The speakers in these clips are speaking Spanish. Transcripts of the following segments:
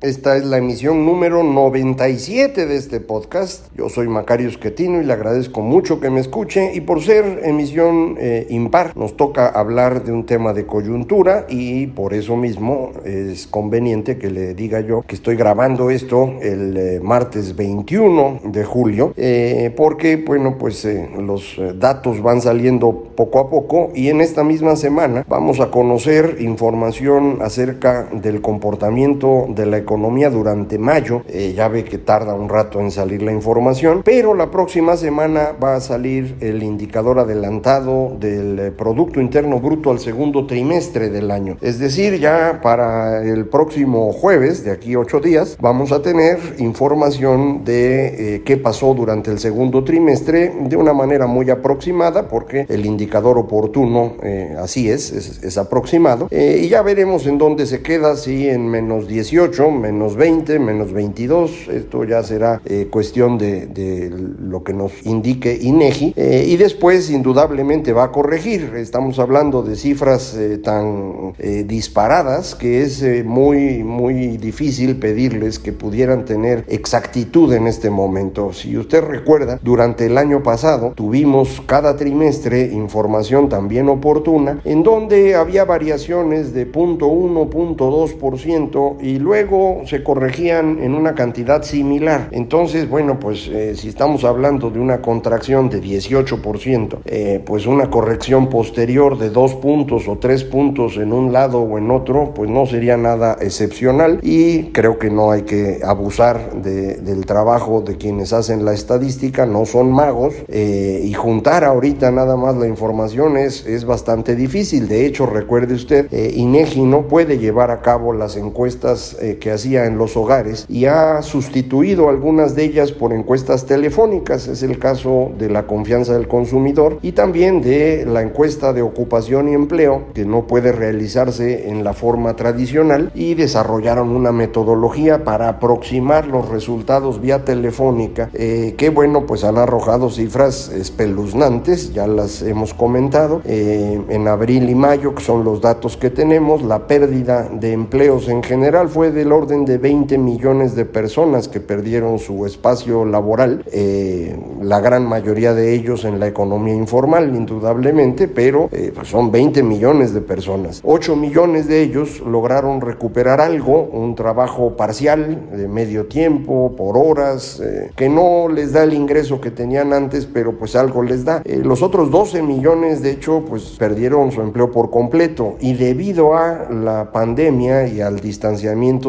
Esta es la emisión número 97 de este podcast. Yo soy Macario Esquetino y le agradezco mucho que me escuche. Y por ser emisión eh, impar, nos toca hablar de un tema de coyuntura y por eso mismo es conveniente que le diga yo que estoy grabando esto el eh, martes 21 de julio, eh, porque, bueno, pues los datos van saliendo poco a poco y en esta misma semana vamos a conocer información acerca del comportamiento de la durante mayo. Eh, ya ve que tarda un rato en salir la información, pero la próxima semana va a salir el indicador adelantado del eh, Producto Interno Bruto al segundo trimestre del año. Es decir, ya para el próximo jueves, de aquí ocho días, vamos a tener información de eh, qué pasó durante el segundo trimestre de una manera muy aproximada, porque el indicador oportuno así es, es, es aproximado. y ya veremos en dónde se queda, si en menos 18, menos 20, menos 22, esto ya será eh, cuestión de, lo que nos indique INEGI, eh, y después indudablemente va a corregir, estamos hablando de cifras eh, tan disparadas que es muy, muy difícil pedirles que pudieran tener exactitud en este momento. Si usted recuerda, durante el año pasado tuvimos cada trimestre información también oportuna, en donde había variaciones de 0.1, 0.2% y luego se corregían en una cantidad similar. Entonces, bueno, pues eh, si estamos hablando de una contracción de 18%, eh, pues una corrección posterior de dos puntos o tres puntos en un lado o en otro, pues no sería nada excepcional y creo que no hay que abusar del trabajo de quienes hacen la estadística, no son magos eh, y juntar ahorita nada más la información es, es bastante difícil. De hecho, recuerde usted, INEGI no puede llevar a cabo las encuestas que hacía en los hogares y ha sustituido algunas de ellas por encuestas telefónicas. Es el caso de la confianza del consumidor y también de la encuesta de ocupación y empleo que no puede realizarse en la forma tradicional y desarrollaron una metodología para aproximar los resultados vía telefónica eh, que bueno pues han arrojado cifras espeluznantes ya las hemos comentado eh, en abril y mayo que son los datos que tenemos la pérdida de empleos en general fue del orden de 20 millones de personas que perdieron su espacio laboral, eh, la gran mayoría de ellos en la economía informal, indudablemente, pero eh, pues son 20 millones de personas. 8 millones de ellos lograron recuperar algo, un trabajo parcial, de medio tiempo, por horas, eh, que no les da el ingreso que tenían antes, pero pues algo les da. los otros 12 millones, de hecho, pues perdieron su empleo por completo y debido a la pandemia y al distanciamiento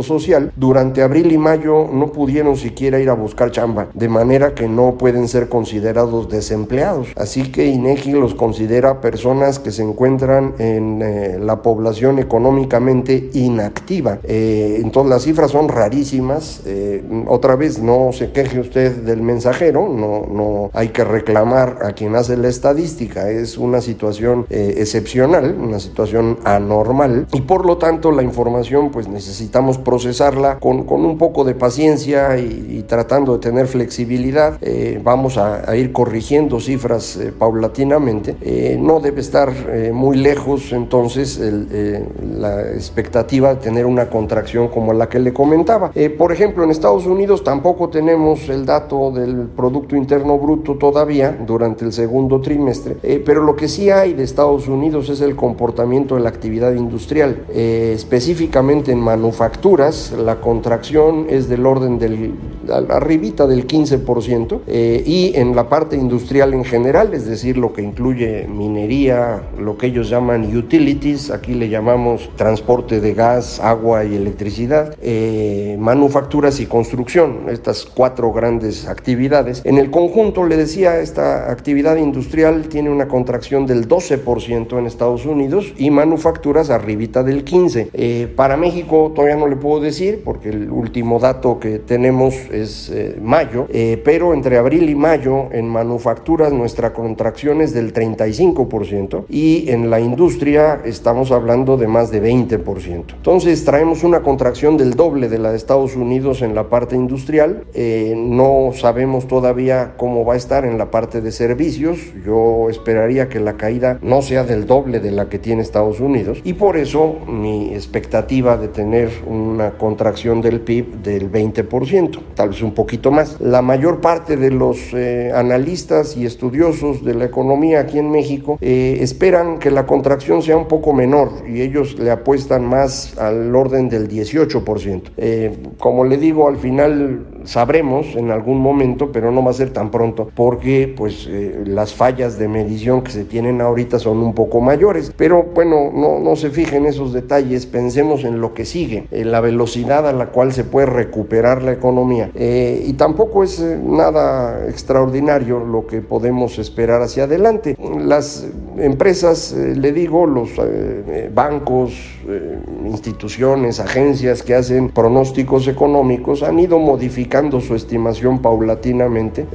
social, durante abril y mayo no pudieron siquiera ir a buscar chamba, de manera que no pueden ser considerados desempleados. Así que INEGI los considera personas que se encuentran en eh, la población económicamente inactiva. Eh, entonces las cifras son rarísimas. Eh, otra vez, no se queje usted del mensajero, no, no hay que reclamar a quien hace la estadística. Es una situación excepcional, una situación anormal y por lo tanto la información pues necesitamos procesar con, con un poco de paciencia y, tratando de tener flexibilidad. Eh, vamos a, ir corrigiendo cifras eh, paulatinamente. Eh, no debe estar muy lejos entonces la expectativa de tener una contracción como la que le comentaba. por ejemplo, en Estados Unidos tampoco tenemos el dato del Producto Interno Bruto todavía durante el segundo trimestre, pero lo que sí hay de Estados Unidos es el comportamiento de la actividad industrial, específicamente en manufacturas la contracción es del orden del arribita del 15% eh, y en la parte industrial en general, es decir, lo que incluye minería, lo que ellos llaman utilities, aquí le llamamos transporte de gas, agua y electricidad, eh, manufacturas y construcción, estas cuatro grandes actividades. En el conjunto, le decía, esta actividad industrial tiene una contracción del 12% en Estados Unidos y manufacturas arribita del 15%. Eh, para México todavía no le puedo decir porque el último dato que tenemos es eh, mayo, eh, pero entre abril y mayo en manufacturas nuestra contracción es del 35% y en la industria estamos hablando de más de 20%. Entonces traemos una contracción del doble de la de Estados Unidos en la parte industrial. Eh, no sabemos todavía cómo va a estar en la parte de servicios. Yo esperaría que la caída no sea del doble de la que tiene Estados Unidos y por eso mi expectativa de tener una contracción del PIB del 20%, tal vez un poquito más. La mayor parte de los eh, analistas y estudiosos de la economía aquí en México eh, esperan que la contracción sea un poco menor y ellos le apuestan más al orden del 18%. Eh, como le digo, al final sabremos en algún momento, pero no va a ser tan pronto, porque pues las fallas de medición que se tienen ahorita son un poco mayores. Pero bueno, no, no se fijen esos detalles, pensemos en lo que sigue, en la velocidad a la cual se puede recuperar la economía. y tampoco es nada extraordinario lo que podemos esperar hacia adelante. Las empresas, eh, le digo, los eh, eh, bancos, instituciones, agencias que hacen pronósticos económicos han ido modificando su estimación paulatinamente.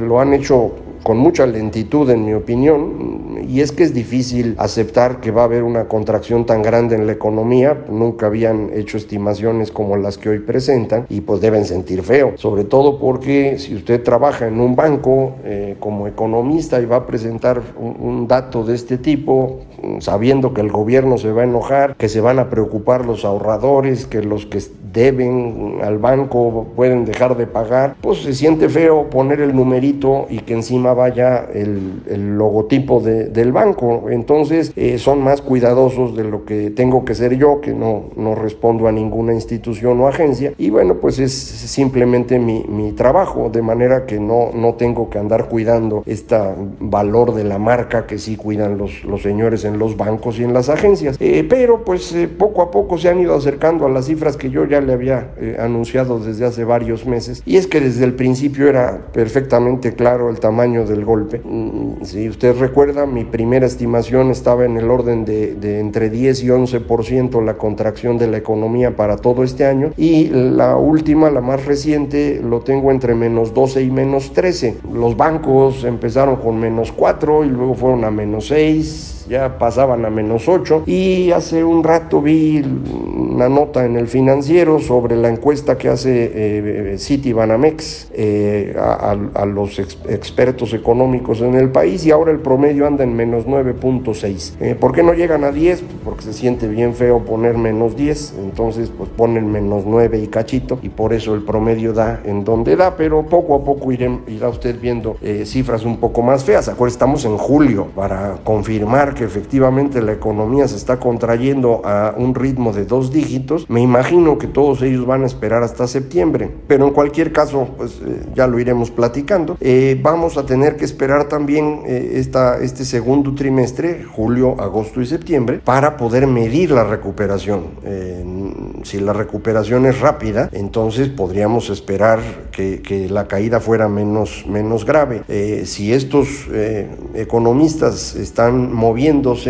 lo han hecho con mucha lentitud en mi opinión, y es que es difícil aceptar que va a haber una contracción tan grande en la economía, nunca habían hecho estimaciones como las que hoy presentan y pues deben sentir feo, sobre todo porque si usted trabaja en un banco eh, como economista y va a presentar un, un dato de este tipo, sabiendo que el gobierno se va a enojar, que se van a preocupar los ahorradores, que los que deben al banco pueden dejar de pagar, pues se siente feo poner el numerito y que encima vaya el, el logotipo de, del banco. Entonces eh, son más cuidadosos de lo que tengo que ser yo, que no, no respondo a ninguna institución o agencia. Y bueno, pues es simplemente mi, mi trabajo, de manera que no, no tengo que andar cuidando este valor de la marca que sí cuidan los, los señores en los bancos y en las agencias. Eh, pero pues eh, poco a poco se han ido acercando a las cifras que yo ya le había anunciado desde hace varios meses. Y es que desde el principio era perfectamente claro el tamaño del golpe. Mm, si usted recuerda, mi primera estimación estaba en el orden de, entre 10 y 11% la contracción de la economía para todo este año y la última, la más reciente, lo tengo entre menos 12 y menos 13. Los bancos empezaron con menos 4 y luego fueron a menos 6 ya pasaban a menos 8 y hace un rato vi una nota en el financiero sobre la encuesta que hace eh, City Banamex eh, a, los expertos económicos en el país y ahora el promedio anda en menos 9.6. Eh, ¿Por qué no llegan a 10? Porque se siente bien feo poner menos 10, entonces pues ponen menos 9 y cachito y por eso el promedio da en donde da, pero poco a poco irá usted viendo eh, cifras un poco más feas. Acuérdense, estamos en julio para confirmar que efectivamente la economía se está contrayendo a un ritmo de dos dígitos, me imagino que todos ellos van a esperar hasta septiembre, pero en cualquier caso, pues eh, ya lo iremos platicando. Eh, vamos a tener que esperar también eh, esta, este segundo trimestre, julio, agosto y septiembre, para poder medir la recuperación. si la recuperación es rápida, entonces podríamos esperar que, que la caída fuera menos, menos grave. si estos economistas están moviendo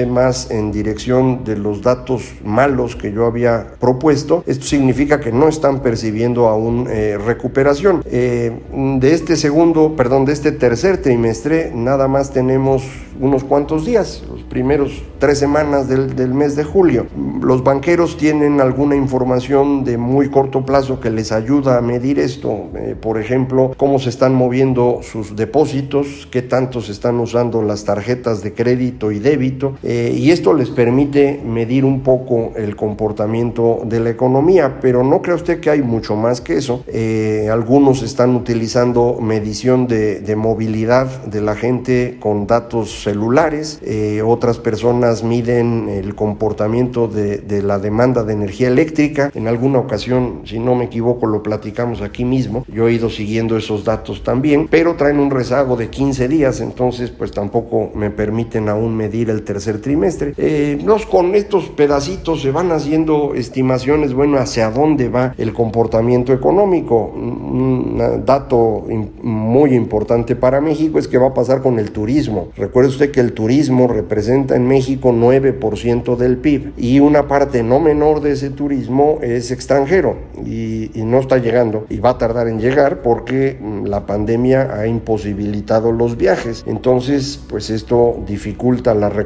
más en dirección de los datos malos que yo había propuesto, esto significa que no están percibiendo aún eh, recuperación. Eh, de este segundo, perdón, de este tercer trimestre, nada más tenemos unos cuantos días, los primeros tres semanas del, del mes de julio. Los banqueros tienen alguna información de muy corto plazo que les ayuda a medir esto. Eh, por ejemplo, cómo se están moviendo sus depósitos, qué tanto se están usando las tarjetas de crédito y débito, eh, y esto les permite medir un poco el comportamiento de la economía, pero no cree usted que hay mucho más que eso. Eh, algunos están utilizando medición de, movilidad de la gente con datos celulares, otras personas miden el comportamiento de, de la demanda de energía eléctrica, en alguna ocasión, si no me equivoco, lo platicamos aquí mismo. Yo he ido siguiendo esos datos también, pero traen un rezago de 15 días, entonces pues tampoco me permiten aún medir el tercer trimestre. Eh, los, con estos pedacitos se van haciendo estimaciones, bueno, hacia dónde va el comportamiento económico. Un dato muy importante para México es que va a pasar con el turismo. Recuerde usted que el turismo representa en México 9% del PIB y una parte no menor de ese turismo es extranjero y, y no está llegando y va a tardar en llegar porque mm, la pandemia ha imposibilitado los viajes. Entonces, pues esto dificulta la recuperación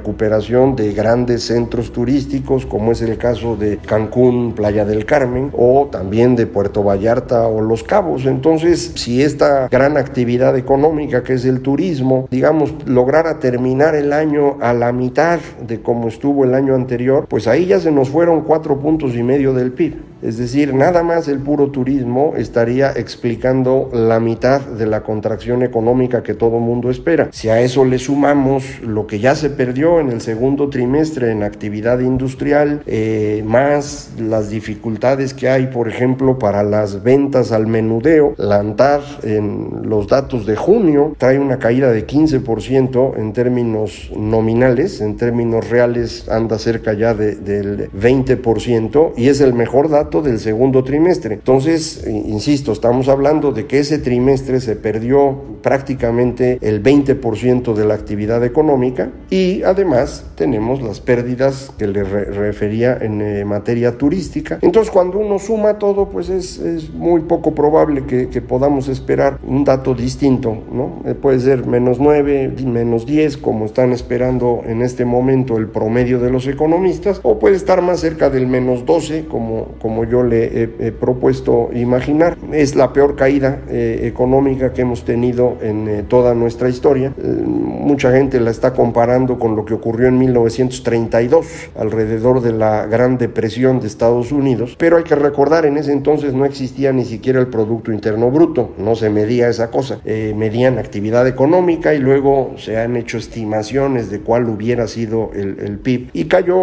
de grandes centros turísticos como es el caso de Cancún, Playa del Carmen o también de Puerto Vallarta o Los Cabos. Entonces, si esta gran actividad económica que es el turismo, digamos, lograra terminar el año a la mitad de como estuvo el año anterior, pues ahí ya se nos fueron cuatro puntos y medio del PIB. Es decir, nada más el puro turismo estaría explicando la mitad de la contracción económica que todo mundo espera. Si a eso le sumamos lo que ya se perdió en el segundo trimestre en actividad industrial, eh, más las dificultades que hay, por ejemplo, para las ventas al menudeo, la ANTAR en los datos de junio trae una caída de 15% en términos nominales, en términos reales anda cerca ya del 20% y es el mejor dato del segundo trimestre. Entonces, insisto, estamos hablando de que ese trimestre se perdió prácticamente el 20% de la actividad económica y además tenemos las pérdidas que le refería en eh, materia turística. Entonces, cuando uno suma todo, pues es, es muy poco probable que, que, podamos esperar un dato distinto, ¿no? Eh, puede ser menos 9, menos 10, como están esperando en este momento el promedio de los economistas, o puede estar más cerca del menos 12, como, como como yo le he, propuesto imaginar. Es la peor caída eh, económica que hemos tenido en eh, toda nuestra historia. Eh, mucha gente la está comparando con lo que ocurrió en 1932, alrededor de la Gran Depresión de Estados Unidos, pero hay que recordar, en ese entonces no existía ni siquiera el Producto Interno Bruto, no se medía esa cosa, medían actividad económica y luego se han hecho estimaciones de cuál hubiera sido el, el PIB y cayó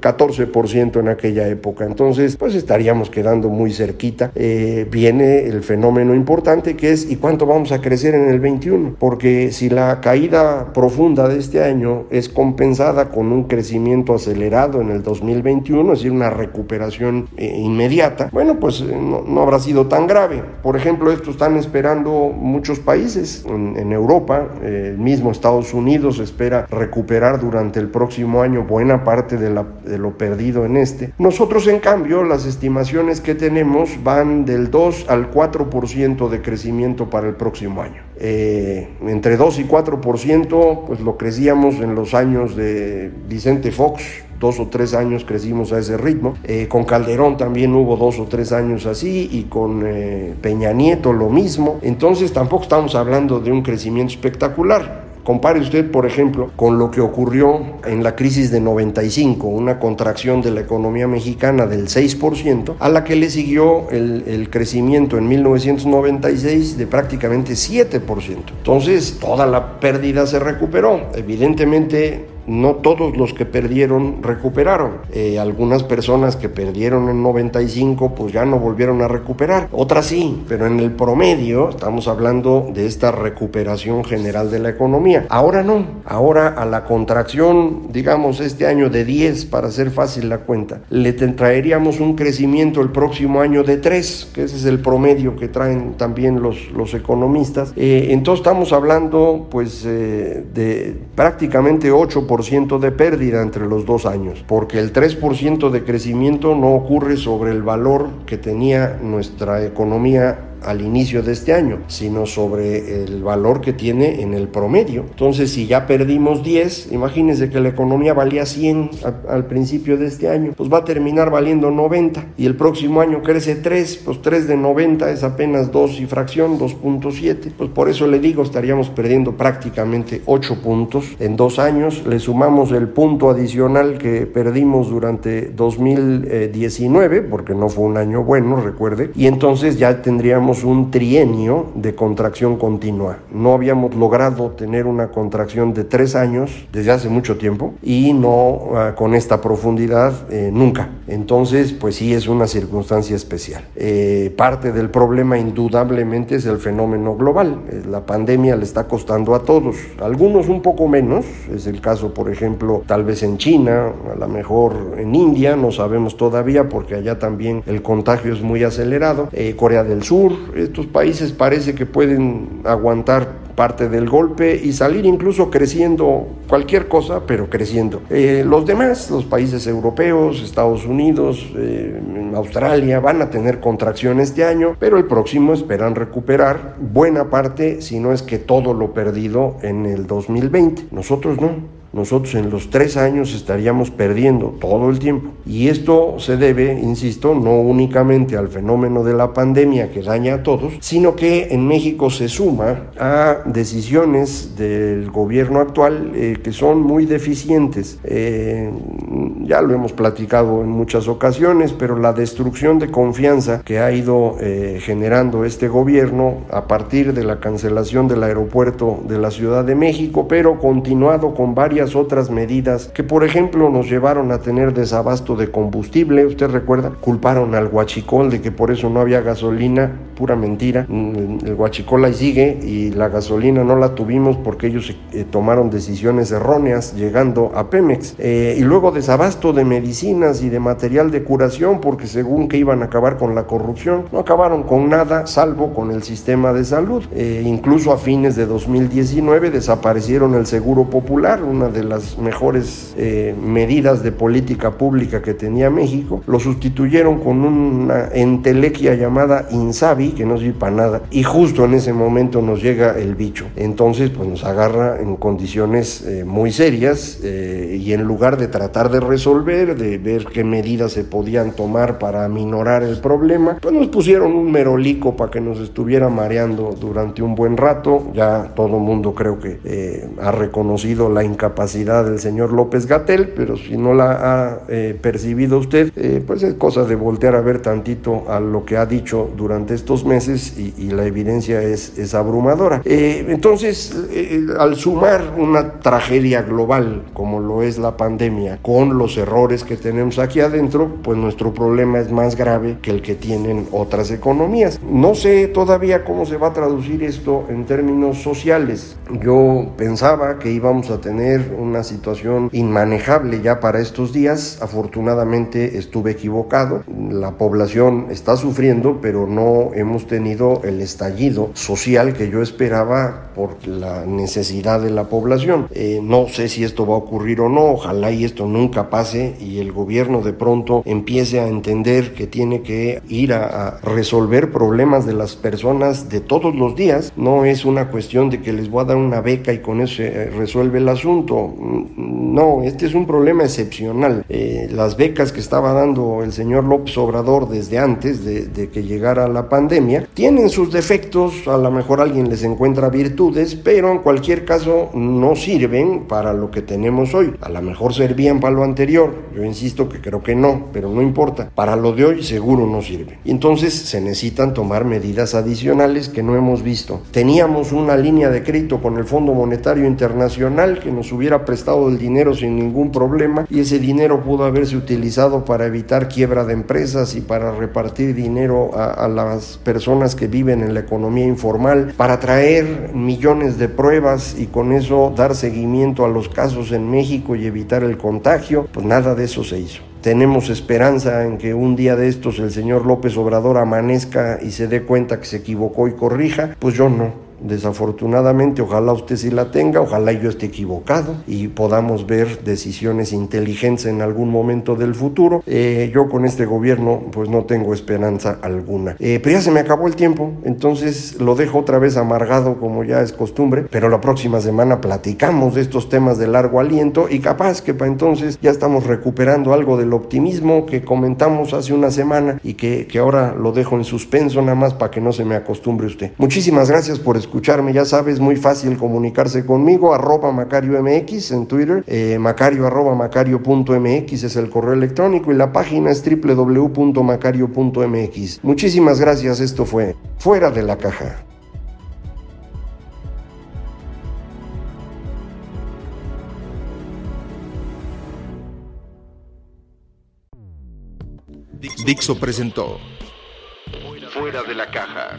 14% en aquella época. Entonces, pues pues estaríamos quedando muy cerquita. Eh, viene el fenómeno importante que es ¿y cuánto vamos a crecer en el 21? Porque si la caída profunda de este año es compensada con un crecimiento acelerado en el 2021, es decir, una recuperación eh, inmediata, bueno, pues eh, no, habrá sido tan grave. Por ejemplo, esto están esperando muchos países en, Europa, el mismo Estados Unidos espera recuperar durante el próximo año buena parte de, la, de lo perdido en este. Nosotros, en cambio, la las estimaciones que tenemos van del 2 al 4% de crecimiento para el próximo año. Eh, entre 2 y 4%, pues lo crecíamos en los años de Vicente Fox, dos o tres años crecimos a ese ritmo. Eh, con Calderón también hubo dos o tres años así y con eh, Peña Nieto lo mismo. Entonces tampoco estamos hablando de un crecimiento espectacular. Compare usted, por ejemplo, con lo que ocurrió en la crisis de 95, una contracción de la economía mexicana del 6%, a la que le siguió el, el crecimiento en 1996 de prácticamente 7%. Entonces, toda la pérdida se recuperó. Evidentemente, no todos los que perdieron recuperaron. Eh, algunas personas que perdieron en 95 pues ya no volvieron a recuperar. Otras sí, pero en el promedio estamos hablando de esta recuperación general de la economía. Ahora no, ahora a la contracción, digamos, este año de 10, para hacer fácil la cuenta, le traeríamos un crecimiento el próximo año de 3, que ese es el promedio que traen también los, economistas. Eh, entonces estamos hablando pues eh, de prácticamente 8% de pérdida entre los dos años, porque el 3% de crecimiento no ocurre sobre el valor que tenía nuestra economía al inicio de este año, sino sobre el valor que tiene en el promedio. Entonces, si ya perdimos 10, imagínense que la economía valía 100 al principio de este año, pues va a terminar valiendo 90 y el próximo año crece 3, pues 3 de 90 es apenas 2 y fracción, 2.7, pues por eso le digo, estaríamos perdiendo prácticamente 8 puntos en dos años, le sumamos el punto adicional que perdimos durante 2019, porque no fue un año bueno, recuerde, y entonces ya tendríamos un trienio de contracción continua. No habíamos logrado tener una contracción de tres años desde hace mucho tiempo y no ah, con esta profundidad eh, nunca. Entonces, pues sí es una circunstancia especial. Eh, parte del problema indudablemente es el fenómeno global. Eh, la pandemia le está costando a todos, algunos un poco menos, es el caso por ejemplo tal vez en China, a lo mejor en India, no sabemos todavía porque allá también el contagio es muy acelerado, Corea del Sur, estos países parece que pueden aguantar parte del golpe y salir incluso creciendo cualquier cosa, pero creciendo. Eh, los demás, los países europeos, Estados Unidos, eh, Australia, van a tener contracción este año, pero el próximo esperan recuperar buena parte, si no es que todo lo perdido en el 2020. Nosotros no nosotros en los tres años estaríamos perdiendo todo el tiempo. Y esto se debe, insisto, no únicamente al fenómeno de la pandemia que daña a todos, sino que en México se suma a decisiones del gobierno actual eh, que son muy deficientes. Eh, ya lo hemos platicado en muchas ocasiones, pero la destrucción de confianza que ha ido eh, generando este gobierno a partir de la cancelación del aeropuerto de la Ciudad de México, pero continuado con varias otras medidas que, por ejemplo, nos llevaron a tener desabasto de combustible. Usted recuerda, culparon al huachicol de que por eso no había gasolina, pura mentira. El huachicol ahí sigue y la gasolina no la tuvimos porque ellos eh, tomaron decisiones erróneas llegando a Pemex. Eh, y luego desabasto de medicinas y de material de curación porque según que iban a acabar con la corrupción, no acabaron con nada salvo con el sistema de salud. Eh, incluso a fines de 2019 desaparecieron el seguro popular, una de las mejores eh, medidas de política pública que tenía México, lo sustituyeron con una entelequia llamada Insabi, que no sirve para nada, y justo en ese momento nos llega el bicho. Entonces, pues nos agarra en condiciones eh, muy serias eh, y en lugar de tratar de resolver, de ver qué medidas se podían tomar para aminorar el problema, pues nos pusieron un merolico para que nos estuviera mareando durante un buen rato. Ya todo mundo creo que ha reconocido la incapacidad capacidad del señor López Gatel, pero si no la ha eh, percibido usted, eh, pues es cosa de voltear a ver tantito a lo que ha dicho durante estos meses y, la evidencia es, abrumadora. Eh, entonces, al sumar una tragedia global como lo es la pandemia con los errores que tenemos aquí adentro, pues nuestro problema es más grave que el que tienen otras economías. No sé todavía cómo se va a traducir esto en términos sociales. Yo pensaba que íbamos a tener una situación inmanejable ya para estos días. Afortunadamente estuve equivocado. La población está sufriendo, pero no hemos tenido el estallido social que yo esperaba por la necesidad de la población. Eh, no sé si esto va a ocurrir o no. Ojalá y esto nunca pase y el gobierno de pronto empiece a entender que tiene que ir a, resolver problemas de las personas de todos los días. No es una cuestión de que les voy a dar una beca y con eso se resuelve el asunto no, este es un problema excepcional. Eh, las becas que estaba dando el señor López Obrador desde antes de, que llegara la pandemia tienen sus defectos, a lo mejor alguien les encuentra virtudes, pero en cualquier caso no sirven para lo que tenemos hoy. A lo mejor servían para lo anterior, yo insisto que creo que no, pero no importa. Para lo de hoy seguro no sirve. Y entonces se necesitan tomar medidas adicionales que no hemos visto. Teníamos una línea de crédito con el Fondo Monetario Internacional que nos hubiera prestado el dinero sin ningún problema y ese dinero pudo haberse utilizado para evitar quiebra de empresas y para repartir dinero a, a las personas que viven en la economía informal, para traer millones de pruebas y con eso dar seguimiento a los casos en México y evitar el contagio, pues nada de eso se hizo. Tenemos esperanza en que un día de estos el señor López Obrador amanezca y se dé cuenta que se equivocó y corrija, pues yo no. Desafortunadamente, ojalá usted sí la tenga, ojalá yo esté equivocado y podamos ver decisiones inteligentes en algún momento del futuro. Eh, yo con este gobierno pues no tengo esperanza alguna. Eh, pero ya se me acabó el tiempo, entonces lo dejo otra vez amargado como ya es costumbre, pero la próxima semana platicamos de estos temas de largo aliento y capaz que para entonces ya estamos recuperando algo del optimismo que comentamos hace una semana y que, que ahora lo dejo en suspenso nada más para que no se me acostumbre usted. Muchísimas gracias por escucharme, ya sabes, muy fácil comunicarse conmigo, arroba Macario MX en Twitter, eh, macario arroba macario.mx es el correo electrónico y la página es www.macario.mx. Muchísimas gracias, esto fue Fuera de la Caja. Dixo presentó Fuera de la caja